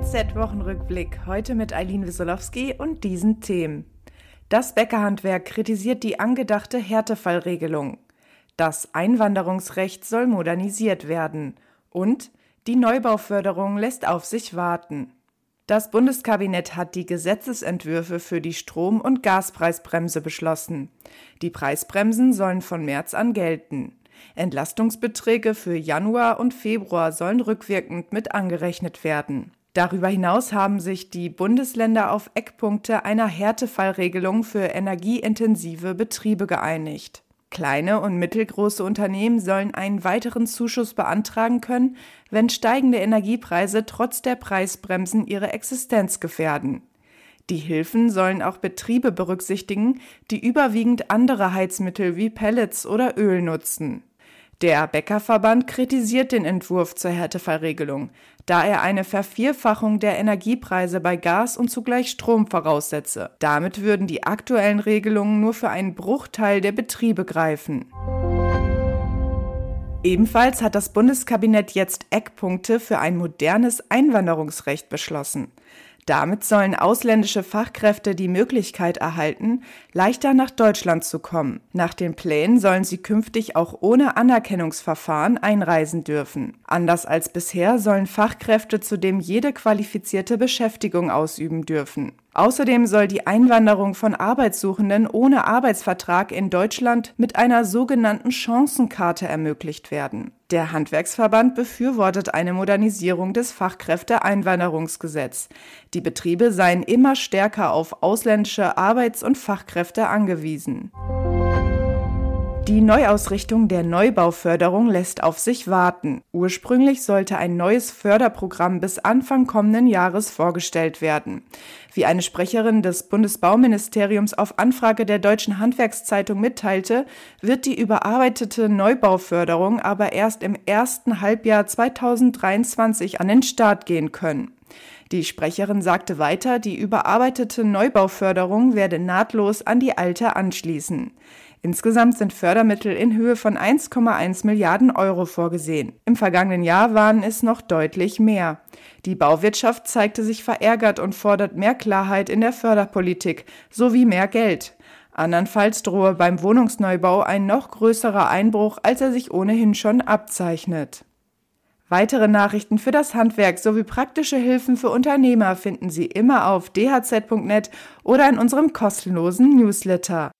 DHZ-Wochenrückblick. Heute mit Eileen Wiesolowski und diesen Themen. Das Bäckerhandwerk kritisiert die angedachte Härtefallregelung. Das Einwanderungsrecht soll modernisiert werden. Und die Neubauförderung lässt auf sich warten. Das Bundeskabinett hat die Gesetzesentwürfe für die Strom- und Gaspreisbremse beschlossen. Die Preisbremsen sollen von März an gelten. Entlastungsbeträge für Januar und Februar sollen rückwirkend mit angerechnet werden. Darüber hinaus haben sich die Bundesländer auf Eckpunkte einer Härtefallregelung für energieintensive Betriebe geeinigt. Kleine und mittelgroße Unternehmen sollen einen weiteren Zuschuss beantragen können, wenn steigende Energiepreise trotz der Preisbremsen ihre Existenz gefährden. Die Hilfen sollen auch Betriebe berücksichtigen, die überwiegend andere Heizmittel wie Pellets oder Öl nutzen. Der Bäckerverband kritisiert den Entwurf zur Härtefallregelung, da er eine Vervierfachung der Energiepreise bei Gas und zugleich Strom voraussetze. Damit würden die aktuellen Regelungen nur für einen Bruchteil der Betriebe greifen. Ebenfalls hat das Bundeskabinett jetzt Eckpunkte für ein modernes Einwanderungsrecht beschlossen. Damit sollen ausländische Fachkräfte die Möglichkeit erhalten, leichter nach Deutschland zu kommen. Nach den Plänen sollen sie künftig auch ohne Anerkennungsverfahren einreisen dürfen. Anders als bisher sollen Fachkräfte zudem jede qualifizierte Beschäftigung ausüben dürfen. Außerdem soll die Einwanderung von Arbeitssuchenden ohne Arbeitsvertrag in Deutschland mit einer sogenannten Chancenkarte ermöglicht werden. Der Handwerksverband befürwortet eine Modernisierung des Fachkräfteeinwanderungsgesetz. Die Betriebe seien immer stärker auf ausländische Arbeits- und Fachkräfte angewiesen. Die Neuausrichtung der Neubauförderung lässt auf sich warten. Ursprünglich sollte ein neues Förderprogramm bis Anfang kommenden Jahres vorgestellt werden. Wie eine Sprecherin des Bundesbauministeriums auf Anfrage der Deutschen Handwerkszeitung mitteilte, wird die überarbeitete Neubauförderung aber erst im ersten Halbjahr 2023 an den Start gehen können. Die Sprecherin sagte weiter, die überarbeitete Neubauförderung werde nahtlos an die alte anschließen. Insgesamt sind Fördermittel in Höhe von 1,1 Milliarden Euro vorgesehen. Im vergangenen Jahr waren es noch deutlich mehr. Die Bauwirtschaft zeigte sich verärgert und fordert mehr Klarheit in der Förderpolitik sowie mehr Geld. Andernfalls drohe beim Wohnungsneubau ein noch größerer Einbruch, als er sich ohnehin schon abzeichnet. Weitere Nachrichten für das Handwerk sowie praktische Hilfen für Unternehmer finden Sie immer auf dhz.net oder in unserem kostenlosen Newsletter.